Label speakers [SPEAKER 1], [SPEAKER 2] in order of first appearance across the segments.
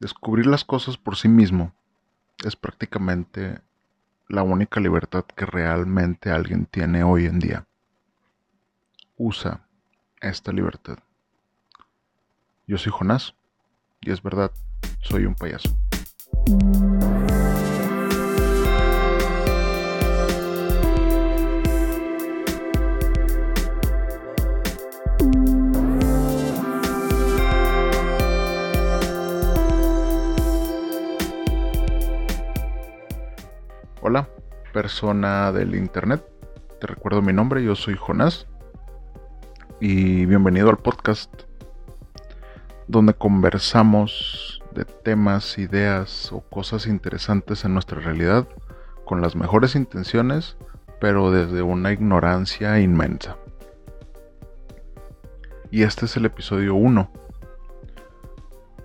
[SPEAKER 1] Descubrir las cosas por sí mismo es prácticamente la única libertad que realmente alguien tiene hoy en día. Usa esta libertad. Yo soy Jonás y es verdad, soy un payaso. Persona del internet. Te recuerdo mi nombre, yo soy Jonás. Y bienvenido al podcast donde conversamos de temas, ideas o cosas interesantes en nuestra realidad con las mejores intenciones, pero desde una ignorancia inmensa. Y este es el episodio 1,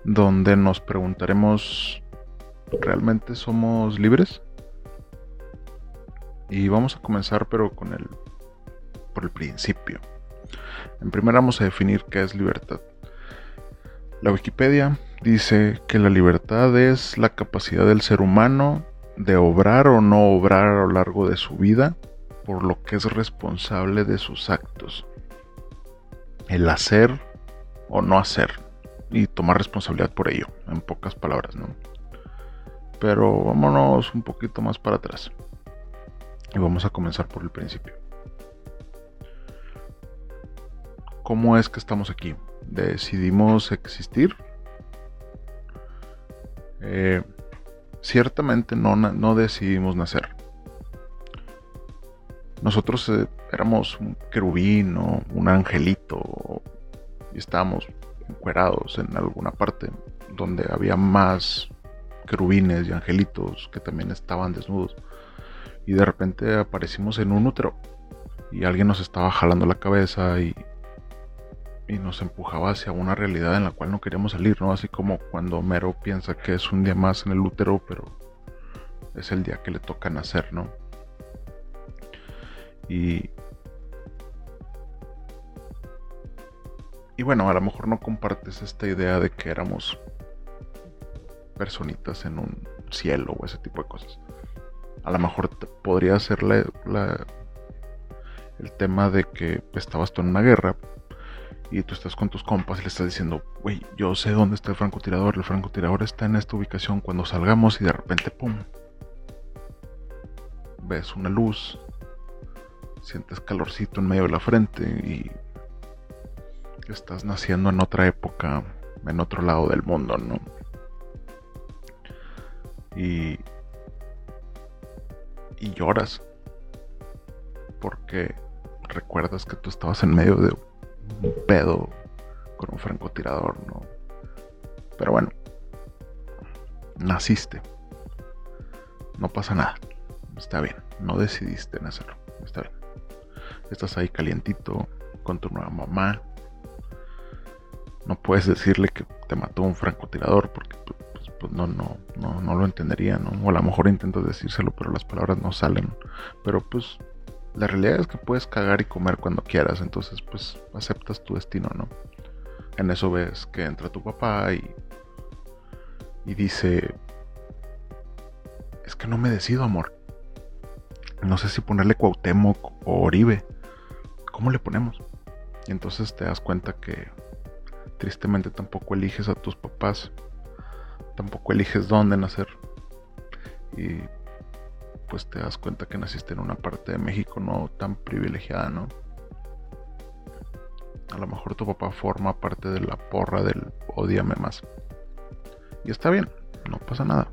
[SPEAKER 1] donde nos preguntaremos, ¿realmente somos libres? Y vamos a comenzar pero con el por el principio. En primer vamos a definir qué es libertad. La Wikipedia dice que la libertad es la capacidad del ser humano de obrar o no obrar a lo largo de su vida por lo que es responsable de sus actos. El hacer o no hacer y tomar responsabilidad por ello, en pocas palabras, ¿no? Pero vámonos un poquito más para atrás. Y vamos a comenzar por el principio. ¿Cómo es que estamos aquí? ¿Decidimos existir? Eh, ciertamente no, no, decidimos nacer. Nosotros eh, éramos un querubín o un angelito y estábamos encuerados en alguna parte donde había más querubines y angelitos que también estaban desnudos y de repente aparecimos en un útero y alguien nos estaba jalando la cabeza y, y nos empujaba hacia una realidad en la cual no queríamos salir, ¿no? Así como cuando Mero piensa que es un día más en el útero, pero es el día que le toca nacer, ¿no? Y, y bueno, a lo mejor no compartes esta idea de que éramos personitas en un cielo o ese tipo de cosas a lo mejor podría ser el tema de que estabas tú en una guerra y tú estás con tus compas y le estás diciendo, güey, yo sé dónde está el francotirador, el francotirador está en esta ubicación cuando salgamos y de repente, ¡pum! Ves una luz, sientes calorcito en medio de la frente y estás naciendo en otra época, en otro lado del mundo, ¿no? Y y lloras porque recuerdas que tú estabas en medio de un pedo con un francotirador, ¿no? Pero bueno, naciste. No pasa nada. Está bien. No decidiste nacerlo. Está bien. Estás ahí calientito con tu nueva mamá. No puedes decirle que te mató un francotirador porque pues no, no, no, no lo entendería, ¿no? O a lo mejor intentas decírselo, pero las palabras no salen. Pero pues la realidad es que puedes cagar y comer cuando quieras, entonces pues aceptas tu destino, ¿no? En eso ves que entra tu papá y, y dice, es que no me decido, amor. No sé si ponerle Cuauhtémoc o Oribe. ¿Cómo le ponemos? Y entonces te das cuenta que tristemente tampoco eliges a tus papás tampoco eliges dónde nacer. Y pues te das cuenta que naciste en una parte de México no tan privilegiada, ¿no? A lo mejor tu papá forma parte de la porra del odiame más. Y está bien, no pasa nada.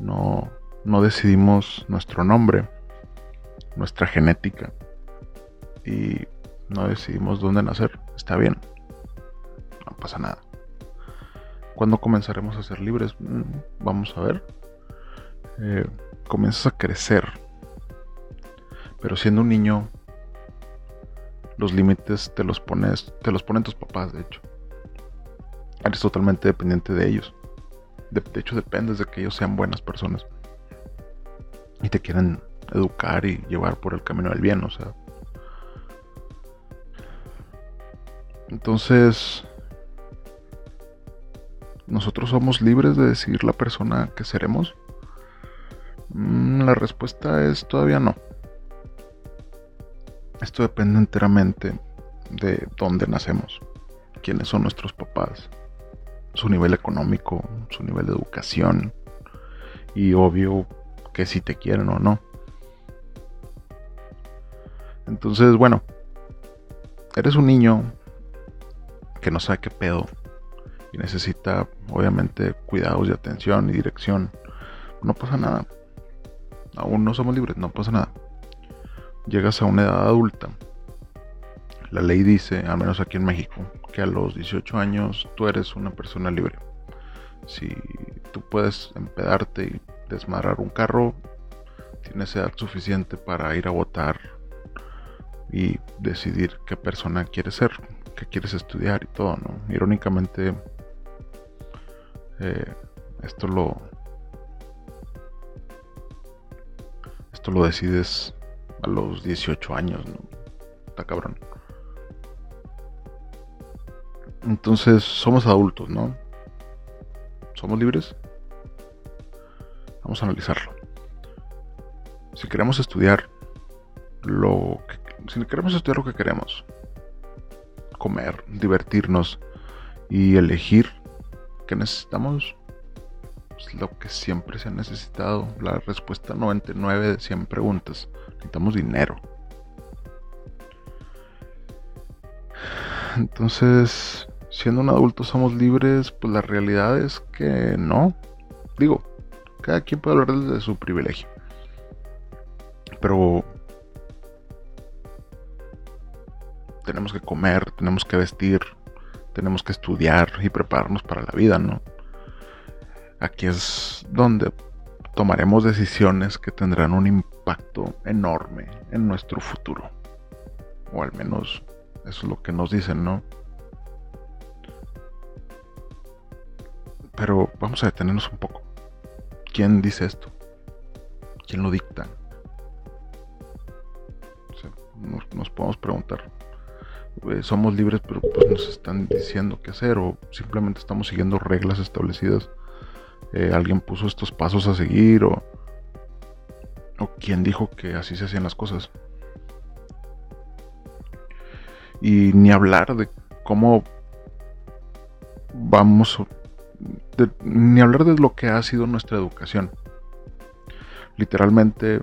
[SPEAKER 1] No, no decidimos nuestro nombre, nuestra genética. Y no decidimos dónde nacer. Está bien. No pasa nada. ¿Cuándo comenzaremos a ser libres? Mm, vamos a ver. Eh, comienzas a crecer. Pero siendo un niño, los límites te los pones, te los ponen tus papás, de hecho. Eres totalmente dependiente de ellos. De, de hecho, dependes de que ellos sean buenas personas. Y te quieren educar y llevar por el camino del bien, o sea. Entonces, ¿Nosotros somos libres de decidir la persona que seremos? Mm, la respuesta es todavía no. Esto depende enteramente de dónde nacemos, quiénes son nuestros papás, su nivel económico, su nivel de educación y obvio que si te quieren o no. Entonces, bueno, eres un niño que no sabe qué pedo y necesita obviamente cuidados y atención y dirección. No pasa nada. Aún no somos libres, no pasa nada. Llegas a una edad adulta. La ley dice, al menos aquí en México, que a los 18 años tú eres una persona libre. Si tú puedes empedarte y desmadrar un carro, tienes edad suficiente para ir a votar y decidir qué persona quieres ser, qué quieres estudiar y todo, ¿no? Irónicamente, eh, esto lo esto lo decides a los 18 años, ¿no? Está cabrón. Entonces, somos adultos, ¿no? ¿Somos libres? Vamos a analizarlo. Si queremos estudiar lo que, si queremos estudiar lo que queremos, comer, divertirnos y elegir qué necesitamos, es lo que siempre se ha necesitado. La respuesta 99 de 100 preguntas. Necesitamos dinero. Entonces, siendo un adulto somos libres, pues la realidad es que no. Digo, cada quien puede hablar desde su privilegio. Pero tenemos que comer, tenemos que vestir, tenemos que estudiar y prepararnos para la vida, ¿no? Aquí es donde tomaremos decisiones que tendrán un impacto enorme en nuestro futuro. O al menos eso es lo que nos dicen, ¿no? Pero vamos a detenernos un poco. ¿Quién dice esto? ¿Quién lo dicta? nos, podemos preguntar. Eh, somos libres, pero pues nos están diciendo qué hacer o simplemente estamos siguiendo reglas establecidas. Eh, alguien puso estos pasos a seguir o, o quién dijo que así se hacían las cosas. Y ni hablar de cómo vamos ni hablar de lo que ha sido nuestra educación. Literalmente,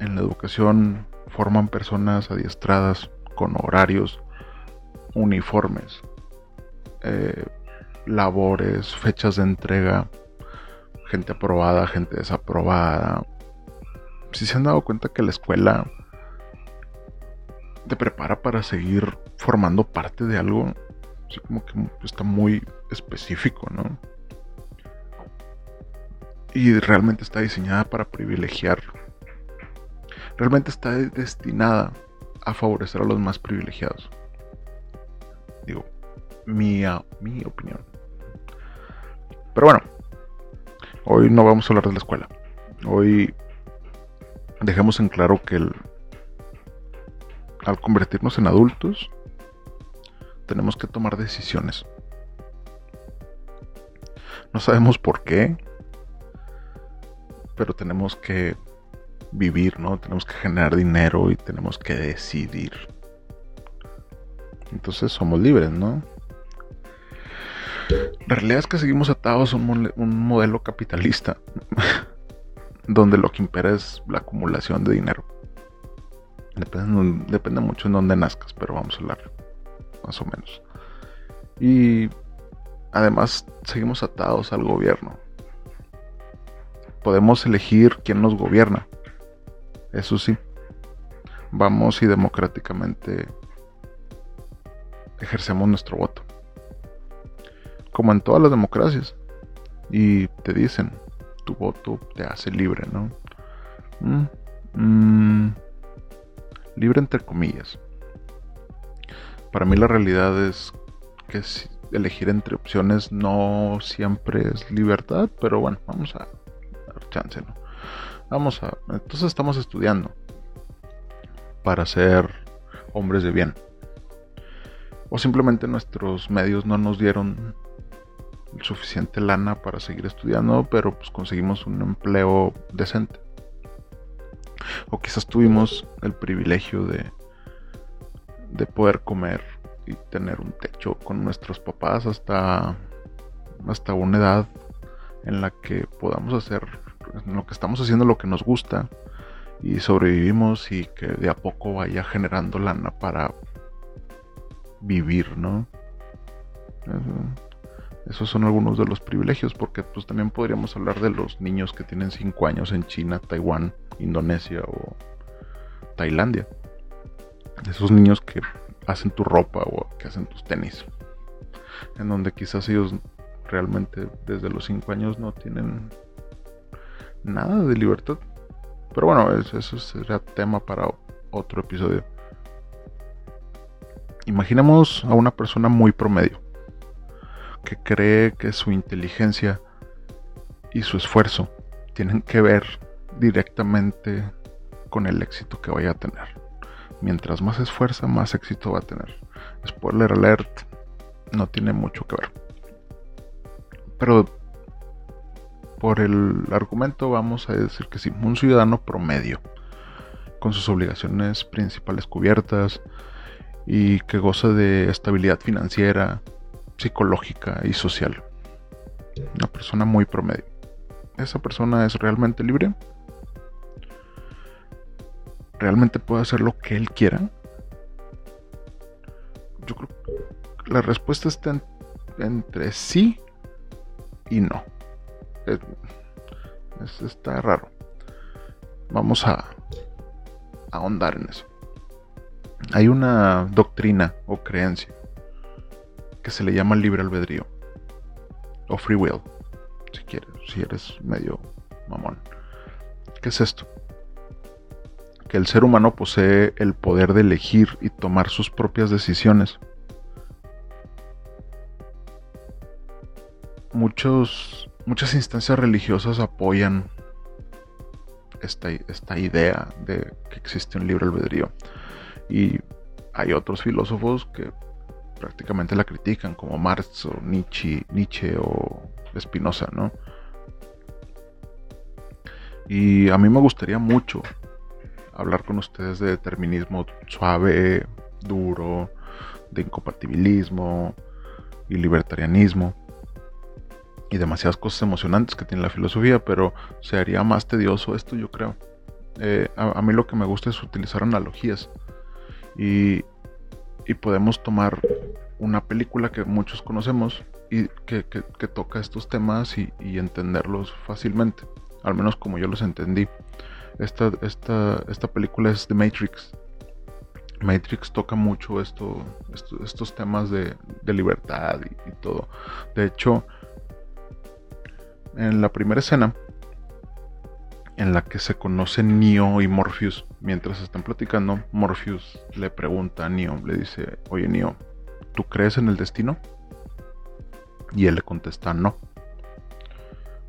[SPEAKER 1] en la educación forman personas adiestradas con horarios uniformes, eh, labores, fechas de entrega, gente aprobada, gente desaprobada. Si se han dado cuenta que la escuela te prepara para seguir formando parte de algo, así como que está muy específico, ¿no? Y realmente está diseñada para privilegiar. Realmente está destinada a favorecer a los más privilegiados. Digo, mi, mi opinión. Pero bueno, hoy no vamos a hablar de la escuela. Hoy dejemos en claro que al convertirnos en adultos, tenemos que tomar decisiones. No sabemos por qué, pero tenemos que vivir, ¿no? Tenemos que generar dinero y tenemos que decidir. Entonces somos libres, ¿no? La realidad es que seguimos atados a un, modelo capitalista donde lo que impera es la acumulación de dinero. Depende, depende mucho en dónde nazcas, pero vamos a hablar más o menos. Y además seguimos atados al gobierno. Podemos elegir quién nos gobierna. Eso sí. Vamos y democráticamente ejercemos nuestro voto. Como en todas las democracias. Y te dicen, tu voto te hace libre, ¿no? Mm, mm, libre entre comillas. Para mí la realidad es que elegir entre opciones no siempre es libertad, pero bueno, vamos a dar chance, ¿no? Vamos a. Entonces estamos estudiando para ser hombres de bien. O simplemente nuestros medios no nos dieron suficiente lana para seguir estudiando, pero pues conseguimos un empleo decente. O quizás tuvimos el privilegio de, de poder comer y tener un techo con nuestros papás hasta, hasta una edad en la que podamos hacer lo que estamos haciendo lo que nos gusta y sobrevivimos y que de a poco vaya generando lana para vivir, ¿no? Esos son algunos de los privilegios, porque pues también podríamos hablar de los niños que tienen 5 años en China, Taiwán, Indonesia o Tailandia. Esos niños que hacen tu ropa o que hacen tus tenis. En donde quizás ellos realmente desde los 5 años no tienen nada de libertad. Pero bueno, eso, será tema para otro episodio. Imaginemos a una persona muy promedio, que cree que su inteligencia y su esfuerzo tienen que ver directamente con el éxito que vaya a tener. Mientras más esfuerza, más éxito va a tener. Spoiler alert, no tiene mucho que ver. Pero por el argumento vamos a decir que sí, un ciudadano promedio, con sus obligaciones principales cubiertas y que goza de estabilidad financiera, psicológica y social. Una persona muy promedio. ¿Esa persona es realmente libre? ¿Realmente puede hacer lo que él quiera? Yo creo que la respuesta está entre sí y no está raro. Vamos a, ahondar en eso. Hay una doctrina o creencia que se le llama libre albedrío o free will, si quieres, si eres medio mamón. ¿Qué es esto? Que el ser humano posee el poder de elegir y tomar sus propias decisiones. Muchos muchas instancias religiosas apoyan esta, esta idea de que existe un libre albedrío. Y hay otros filósofos que prácticamente la critican, como Marx o Nietzsche, Nietzsche o Spinoza, ¿no? Y a mí me gustaría mucho hablar con ustedes de determinismo suave, duro, de incompatibilismo y libertarianismo y demasiadas cosas emocionantes que tiene la filosofía, pero se haría más tedioso esto, yo creo. Eh, a, mí lo que me gusta es utilizar analogías y, y podemos tomar una película que muchos conocemos y que, toca estos temas y, entenderlos fácilmente, al menos como yo los entendí. Esta, esta, esta película es The Matrix. Matrix toca mucho esto, estos temas de, libertad y, y, todo. De hecho, en la primera escena en la que se conocen Neo y Morpheus. Mientras están platicando, Morpheus le pregunta a Neo, le dice, oye Neo, ¿tú crees en el destino? Y él le contesta, no.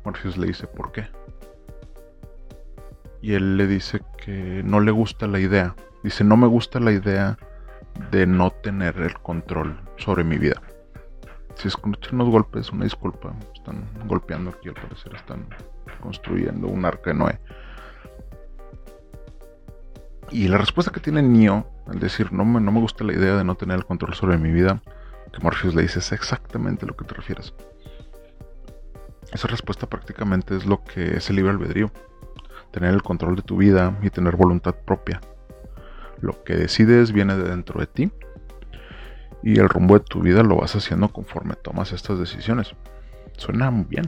[SPEAKER 1] Morpheus le dice, ¿por qué? Y él le dice que no le gusta la idea. Dice, no me gusta la idea de no tener el control sobre mi vida. Si escuchan unos golpes, una disculpa. Están golpeando aquí, al parecer. Están construyendo un arca de Noé. Y la respuesta que tiene Neo al decir no me, no me gusta la idea de no tener el control sobre mi vida, que Morpheus le dice es exactamente lo que te refieres. Esa respuesta prácticamente es lo que es el libre albedrío. Tener el control de tu vida y tener voluntad propia. Lo que decides viene de dentro de ti y el rumbo de tu vida lo vas haciendo conforme tomas estas decisiones. Suena muy bien.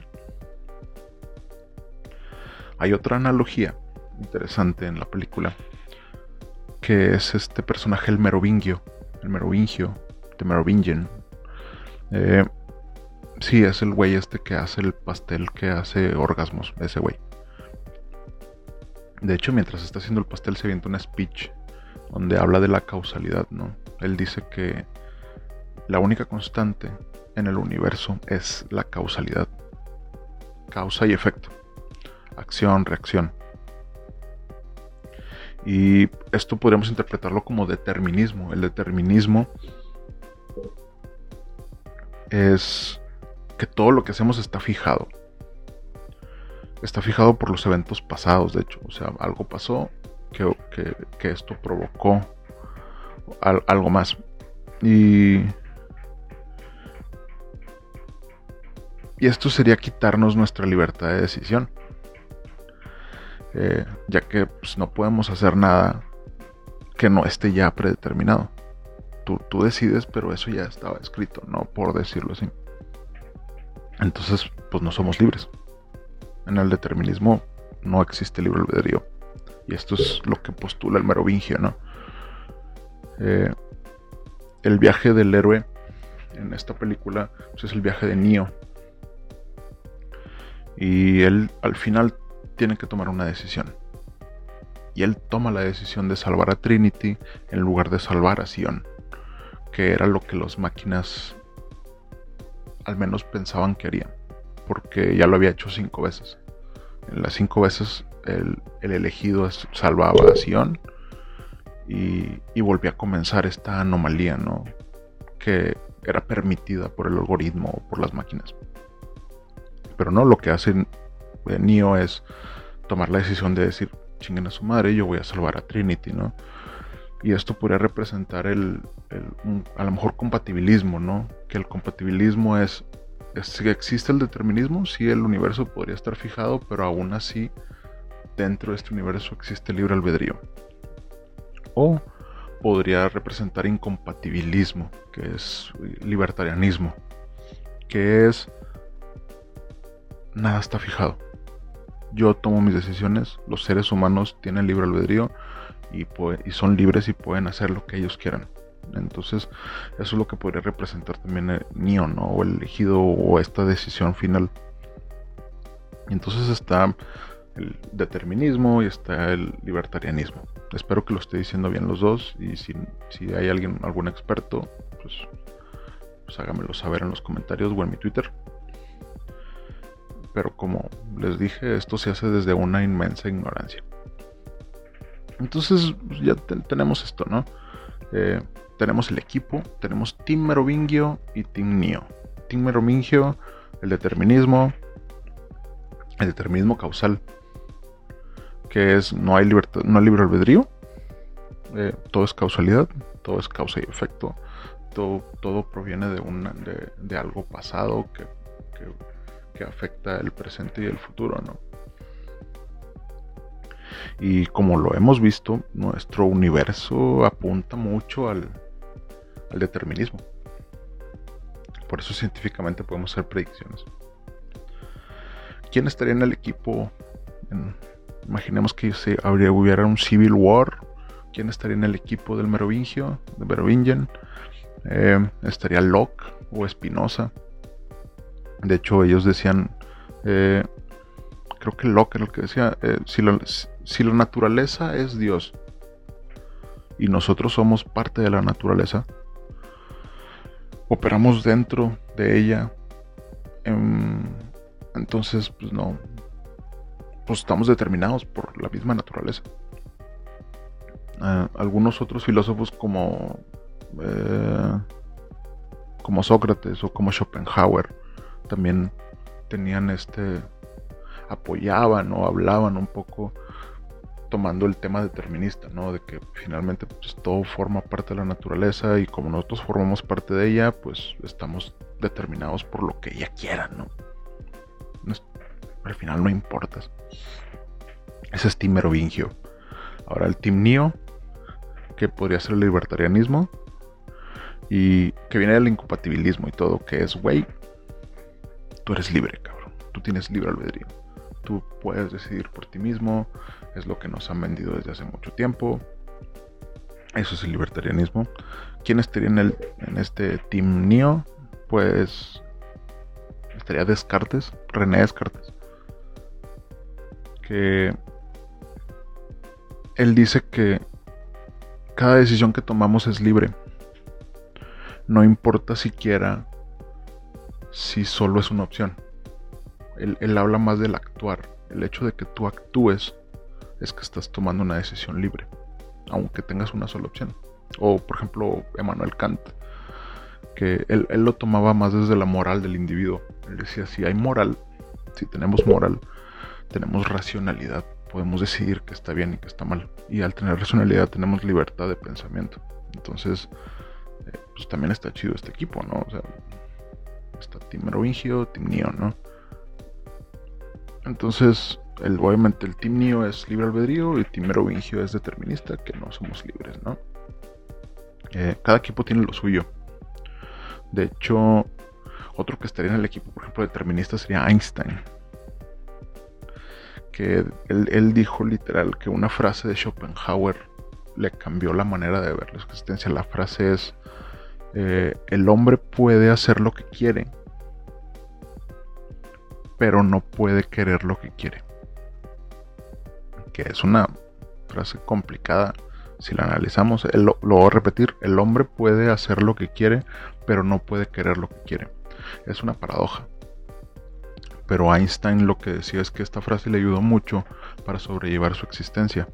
[SPEAKER 1] Hay otra analogía interesante en la película que es este personaje el merovingio, el merovingio, de Merovingian. Eh, sí, es el güey este que hace el pastel que hace orgasmos, ese güey. De hecho, mientras está haciendo el pastel se avienta un speech donde habla de la causalidad, ¿no? Él dice que la única constante en el universo es la causalidad. Causa y efecto. Acción, reacción. Y esto podríamos interpretarlo como determinismo. El determinismo es que todo lo que hacemos está fijado. Está fijado por los eventos pasados, de hecho. O sea, algo pasó que, que esto provocó algo más. Y Y esto sería quitarnos nuestra libertad de decisión. Eh, ya que pues, no podemos hacer nada que no esté ya predeterminado. Tú, tú, decides, pero eso ya estaba escrito, no por decirlo así. Entonces, pues no somos libres. En el determinismo no existe libre albedrío. Y esto es lo que postula el merovingio, ¿no? Eh, el viaje del héroe en esta película pues, es el viaje de Neo y él al final tiene que tomar una decisión. Y él toma la decisión de salvar a Trinity en lugar de salvar a Sion, que era lo que las máquinas al menos pensaban que harían, porque ya lo había hecho cinco veces. En las cinco veces el, elegido salvaba a Sion y, y volvía a comenzar esta anomalía, ¿no? Que era permitida por el algoritmo o por las máquinas. Pero no, lo que hace Neo es tomar la decisión de decir, chinguen a su madre, yo voy a salvar a Trinity, ¿no? Y esto podría representar el, a lo mejor compatibilismo, ¿no? Que el compatibilismo es, si existe el determinismo, sí el universo podría estar fijado, pero aún así dentro de este universo existe libre albedrío. O podría representar incompatibilismo, que es libertarianismo, que es nada está fijado. Yo tomo mis decisiones, los seres humanos tienen libre albedrío y, son libres y pueden hacer lo que ellos quieran. Entonces, eso es lo que podría representar también el mío, ¿no? O el elegido o esta decisión final. entonces está el determinismo y está el libertarianismo. Espero que lo esté diciendo bien los dos y si, si hay alguien, algún experto, pues, pues hágamelo saber en los comentarios o en mi Twitter pero como les dije, esto se hace desde una inmensa ignorancia. Entonces pues, ya tenemos esto, ¿no? Eh, tenemos el equipo, tenemos Team Merovingio y Team Neo. Team Merovingio, el determinismo, el determinismo causal, que es no hay libertad, no hay libre albedrío, eh, todo es causalidad, todo es causa y efecto, todo, todo proviene de, una, de, algo pasado que afecta el presente y el futuro, ¿no? Y como lo hemos visto, nuestro universo apunta mucho al, determinismo. Por eso científicamente podemos hacer predicciones. ¿Quién estaría en el equipo? imaginemos que se habría, hubiera un Civil War. ¿Quién estaría en el equipo del Merovingio? Merovingian. Eh, estaría Locke o Espinosa. De hecho, ellos decían, eh, creo que Locke era el que decía, eh, si, la, naturaleza es Dios y nosotros somos parte de la naturaleza, operamos dentro de ella, em, entonces, pues no, pues estamos determinados por la misma naturaleza. Eh, algunos otros filósofos como como Sócrates o como Schopenhauer también tenían este apoyaban o hablaban un poco tomando el tema determinista, ¿no? De que finalmente pues, todo forma parte de la naturaleza y como nosotros formamos parte de ella, pues estamos determinados por lo que ella quiera, ¿no? al final no importa. Ese es Team Merovingio. Ahora el Team Neo, que podría ser el libertarianismo y que viene del incompatibilismo y todo, que es, güey, tú eres libre, cabrón. Tú tienes libre albedrío. Tú puedes decidir por ti mismo. Es lo que nos han vendido desde hace mucho tiempo. Eso es el libertarianismo. ¿Quién estaría en, el, en este Team Neo? Pues estaría Descartes, René Descartes. Que él dice que cada decisión que tomamos es libre. No importa siquiera si solo es una opción. Él, habla más del actuar. El hecho de que tú actúes es que estás tomando una decisión libre, aunque tengas una sola opción. O, por ejemplo, Emmanuel Kant, que él, él lo tomaba más desde la moral del individuo. Él decía, si hay moral, si tenemos moral, tenemos racionalidad, podemos decidir qué está bien y qué está mal. Y al tener racionalidad tenemos libertad de pensamiento. Entonces, eh, pues también está chido este equipo, ¿no? O sea, está Team Merovingio, Team Neo, ¿no? Entonces, el, obviamente el Team Neo es libre albedrío y Team Merovingio es determinista, que no somos libres, ¿no? Eh, cada equipo tiene lo suyo. De hecho, otro que estaría en el equipo, por ejemplo, determinista sería Einstein. Que él, dijo literal que una frase de Schopenhauer le cambió la manera de ver la existencia. La frase es, eh, el hombre puede hacer lo que quiere, pero no puede querer lo que quiere. Que es una frase complicada si la analizamos. lo voy a repetir, el hombre puede hacer lo que quiere, pero no puede querer lo que quiere. Es una paradoja. Pero Einstein lo que decía es que esta frase le ayudó mucho para sobrellevar su existencia.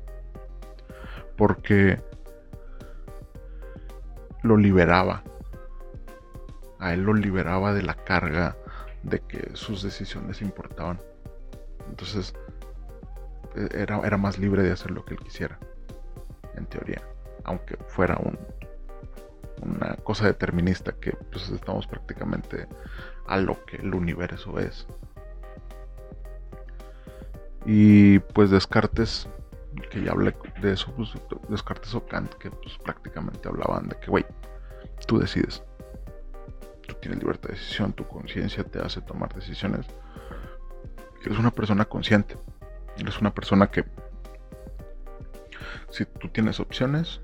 [SPEAKER 1] Porque lo liberaba. A él lo liberaba de la carga de que sus decisiones importaban. Entonces e-, era, era más libre de hacer lo que él quisiera. En teoría. Aunque fuera un, una cosa determinista que pues estamos prácticamente a lo que el universo es. Y pues Descartes, que ya hablé de eso, pues Descartes o Kant, que pues prácticamente hablaban de que, güey, tú decides. Tú tienes libertad de decisión, tu conciencia te hace tomar decisiones. Eres una persona consciente. Eres una persona que, si tú tienes opciones,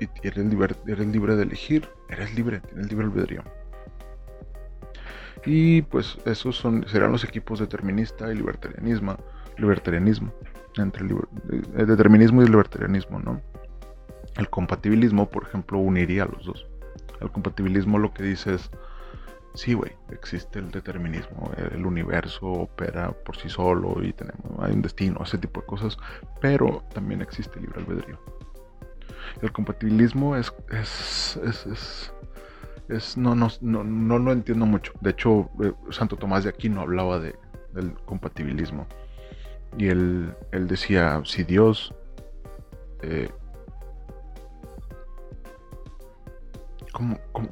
[SPEAKER 1] y eres libre, eres libre de elegir, eres libre, tienes libre albedrío. Y pues esos son, serán los equipos determinista y libertarianismo, libertarianismo, entre el, determinismo y el libertarianismo, ¿no? El compatibilismo, por ejemplo, uniría a los dos. El compatibilismo lo que dice es, sí, güey, existe el determinismo, el universo opera por sí solo y tenemos, hay un destino, ese tipo de cosas, pero también existe el libre albedrío el compatibilismo es, es, es, no, no, no, no, lo entiendo mucho. De hecho, eh, Santo Tomás de Aquino hablaba de, del compatibilismo. Y él, él decía, si Dios... Eh,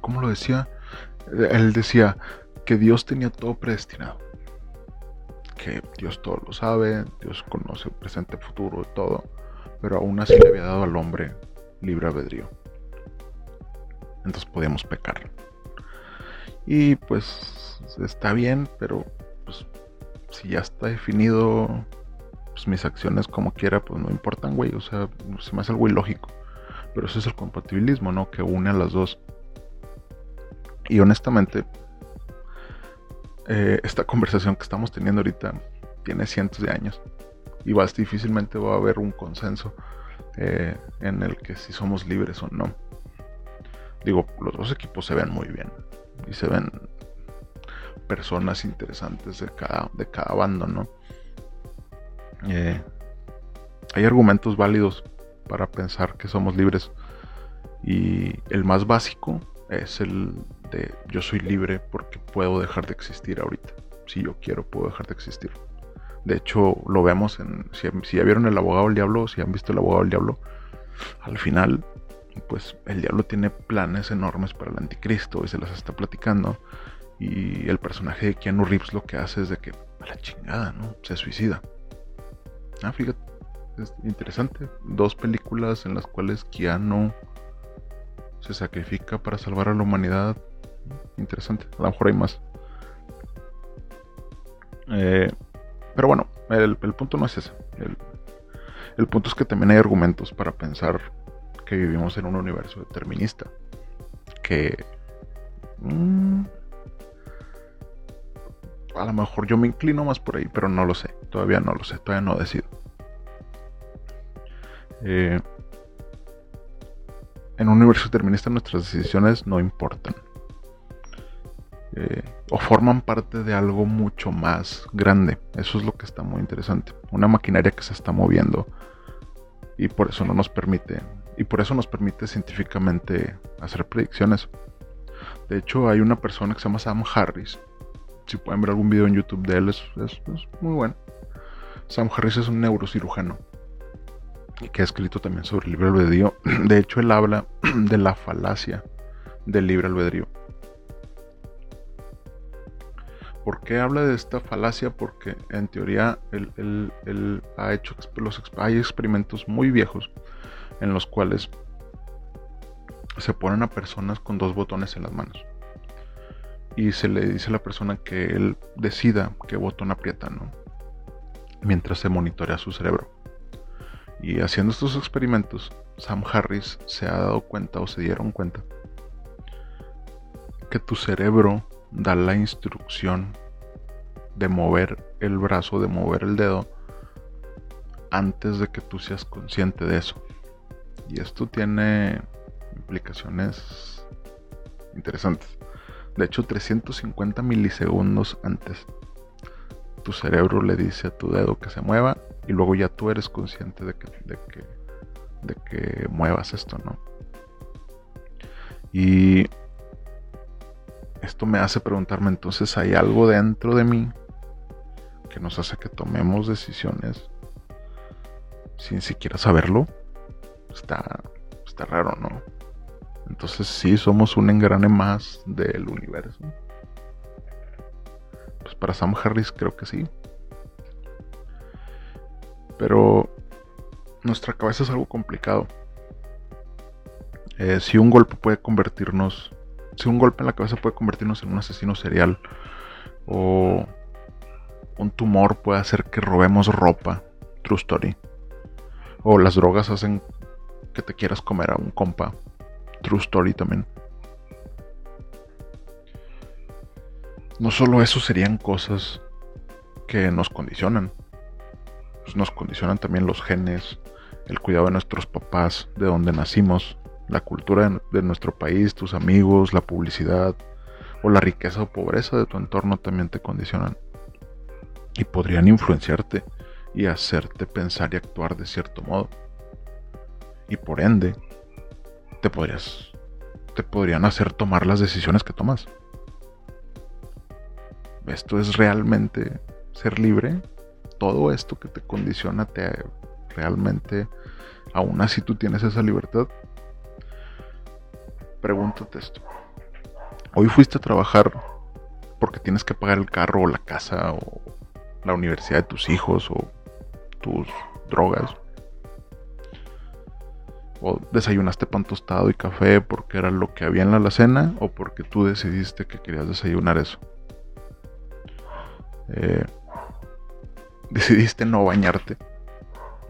[SPEAKER 1] ¿cómo, lo decía? Él decía que Dios tenía todo predestinado. Que Dios todo lo sabe, Dios conoce el presente, futuro, todo. Pero aún así le había dado al hombre libre albedrío. Entonces podíamos pecar. Y pues está bien, pero pues si ya está definido pues mis acciones como quiera, pues no importan, güey. O sea, se me hace algo ilógico. Pero eso es el compatibilismo, ¿no? Que une a las dos. Y honestamente, eh, esta conversación que estamos teniendo ahorita tiene cientos de años. Y va, difícilmente va a haber un consenso eh, en el que si somos libres o no. Digo, los dos equipos se ven muy bien y se ven personas interesantes de cada, de cada bando, ¿no? Eh, hay argumentos válidos para pensar que somos libres y el más básico es el de yo soy libre porque puedo dejar de existir ahorita. Si yo quiero, puedo dejar de existir. De hecho, lo vemos en. Si, ya vieron El abogado del diablo, si han visto El abogado del diablo, al final, pues el diablo tiene planes enormes para el anticristo y se las está platicando. Y el personaje de Keanu Reeves lo que hace es de que, a la chingada, ¿no? Se suicida. Ah, fíjate, es interesante. Dos películas en las cuales Keanu se sacrifica para salvar a la humanidad. Interesante, a lo mejor hay más. Eh, pero bueno, el, punto no es ese. El, punto es que también hay argumentos para pensar que vivimos en un universo determinista. Que... Mm, a lo mejor yo me inclino más por ahí, pero no lo sé. Todavía no lo sé, todavía no decido. Eh, en un universo determinista nuestras decisiones no importan. Eh, o forman parte de algo mucho más grande. Eso es lo que está muy interesante. Una maquinaria que se está moviendo y por eso no nos permite, y por eso nos permite científicamente hacer predicciones. De hecho, hay una persona que se llama Sam Harris. Si pueden ver algún video en YouTube de él, es, muy bueno. Sam Harris es un neurocirujano que ha escrito también sobre el libre albedrío. De hecho, él habla de la falacia del libre albedrío. ¿Por qué habla de esta falacia? Porque en teoría él, ha hecho los, hay experimentos muy viejos en los cuales se ponen a personas con dos botones en las manos. Y se le dice a la persona que él decida qué botón aprieta, ¿no? Mientras se monitorea su cerebro. Y haciendo estos experimentos, Sam Harris se ha dado cuenta o se dieron cuenta que tu cerebro da la instrucción de mover el brazo, de mover el dedo, antes de que tú seas consciente de eso. Y esto tiene implicaciones interesantes. De hecho, 350 milisegundos antes, tu cerebro le dice a tu dedo que se mueva y luego ya tú eres consciente de que, de que, de que muevas esto, ¿no? Y esto me hace preguntarme entonces, ¿hay algo dentro de mí que nos hace que tomemos decisiones sin siquiera saberlo? Está, está raro, ¿no? Entonces sí, somos un engrane más del universo. Pues para Sam Harris creo que sí. Pero nuestra cabeza es algo complicado. Eh, si un golpe puede convertirnos, si un golpe en la cabeza puede convertirnos en un asesino serial, o un tumor puede hacer que robemos ropa, true story, o las drogas hacen que te quieras comer a un compa, True Story también. No solo eso serían cosas que nos condicionan. Pues nos condicionan también los genes, el cuidado de nuestros papás, de donde nacimos, la cultura de nuestro país, tus amigos, la publicidad o la riqueza o pobreza de tu entorno también te condicionan. Y podrían influenciarte y hacerte pensar y actuar de cierto modo. Y por ende, te podrías te podrían hacer tomar las decisiones que tomas. Esto es realmente ser libre. Todo esto que te condiciona te realmente aún así tú tienes esa libertad. Pregúntate esto. Hoy fuiste a trabajar porque tienes que pagar el carro o la casa o la universidad de tus hijos o tus drogas o desayunaste pan tostado y café porque era lo que había en la alacena o porque tú decidiste que querías desayunar eso. Eh, decidiste no bañarte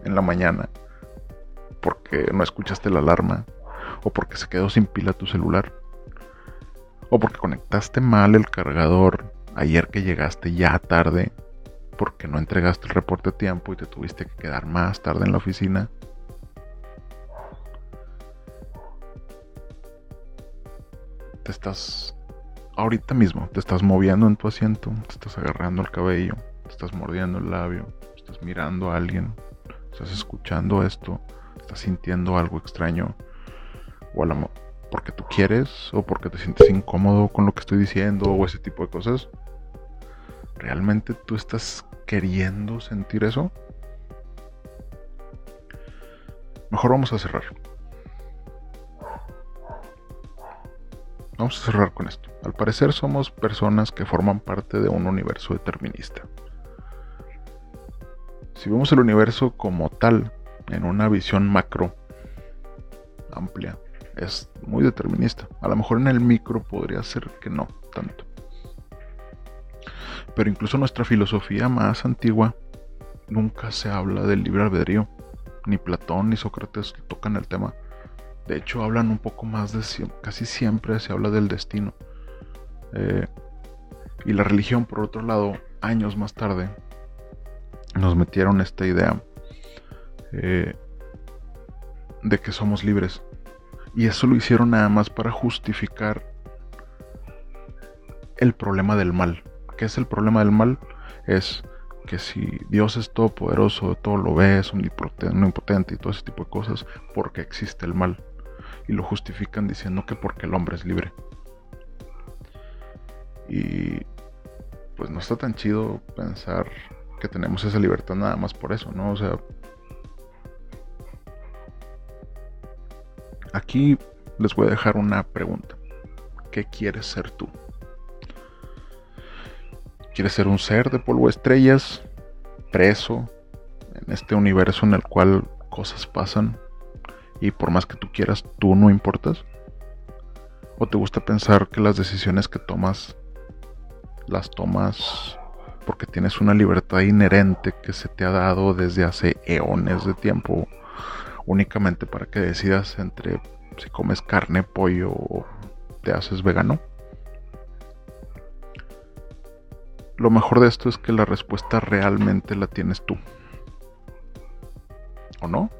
[SPEAKER 1] en la mañana porque no escuchaste la alarma o porque se quedó sin pila tu celular o porque conectaste mal el cargador ayer que llegaste ya tarde porque no entregaste el reporte a tiempo y te tuviste que quedar más tarde en la oficina estás ahorita mismo, te estás moviendo en tu asiento, te estás agarrando el cabello, te estás mordiendo el labio, estás mirando a alguien, estás escuchando esto, estás sintiendo algo extraño, o a la, porque tú quieres, o porque te sientes incómodo con lo que estoy diciendo, o ese tipo de cosas. ¿Realmente tú estás queriendo sentir eso? Mejor vamos a cerrar. Vamos a cerrar con esto. Al parecer somos personas que forman parte de un universo determinista. Si vemos el universo como tal, en una visión macro, amplia, es muy determinista. A lo mejor en el micro podría ser que no tanto. Pero incluso nuestra filosofía más antigua nunca se habla del libre albedrío. Ni Platón ni Sócrates tocan el tema. De hecho, hablan un poco más de... Casi siempre se habla del destino. Eh, y la religión, por otro lado, años más tarde, nos metieron esta idea eh, de que somos libres. Y eso lo hicieron nada más para justificar el problema del mal. ¿Qué es el problema del mal? Es que si Dios es todopoderoso, todo lo ve, es omnipotente y todo ese tipo de cosas, porque existe el mal y lo justifican diciendo que porque el hombre es libre. Y pues no está tan chido pensar que tenemos esa libertad nada más por eso, ¿no? O sea, aquí les voy a dejar una pregunta. ¿Qué quieres ser tú? ¿Quieres ser un ser de polvo estrellas, preso en este universo en el cual cosas pasan y por más que tú quieras, tú no importas? ¿O te gusta pensar que las decisiones que tomas las tomas porque tienes una libertad inherente que se te ha dado desde hace eones de tiempo únicamente para que decidas entre si comes carne, pollo o te haces vegano? Lo mejor de esto es que la respuesta realmente la tienes tú. ¿O no?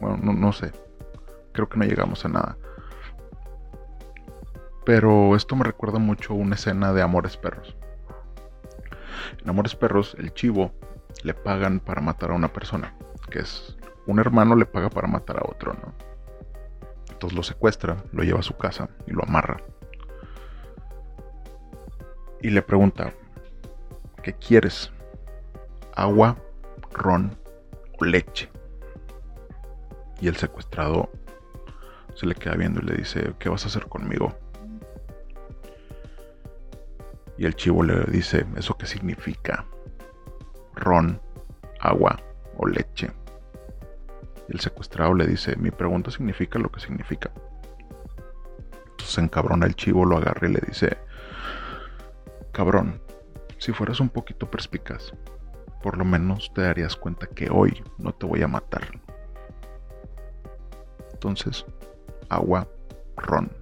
[SPEAKER 1] Bueno, no, no sé. Creo que no llegamos a nada. Pero esto me recuerda mucho una escena de Amores Perros. En Amores Perros, el chivo le pagan para matar a una persona, que es un hermano le paga para matar a otro, ¿no? Entonces lo secuestra, lo lleva a su casa y lo amarra. Y le pregunta, ¿qué quieres? ¿Agua, ron o leche? Y el secuestrado se le queda viendo y le dice, ¿qué vas a hacer conmigo? Y el chivo le dice, ¿eso qué significa? Ron, agua o leche. Y el secuestrado le dice, mi pregunta significa lo que significa. Entonces encabrona el chivo, lo agarra y le dice, cabrón, si fueras un poquito perspicaz, por lo menos te darías cuenta que hoy no te voy a matar. Entonces, agua, ron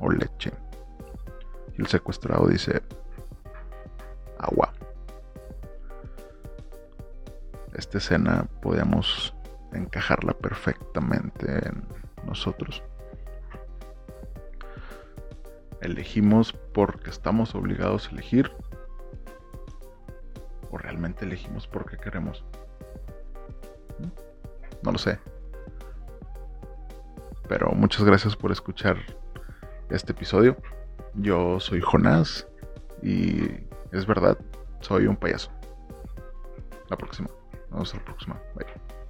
[SPEAKER 1] o leche. Y el secuestrado dice, agua. Esta escena podíamos encajarla perfectamente en nosotros. ¿Elegimos porque estamos obligados a elegir? ¿O realmente elegimos porque queremos? No lo sé. Pero muchas gracias por escuchar este episodio. Yo soy Jonás y es verdad, soy un payaso. La próxima. A la próxima. Bye.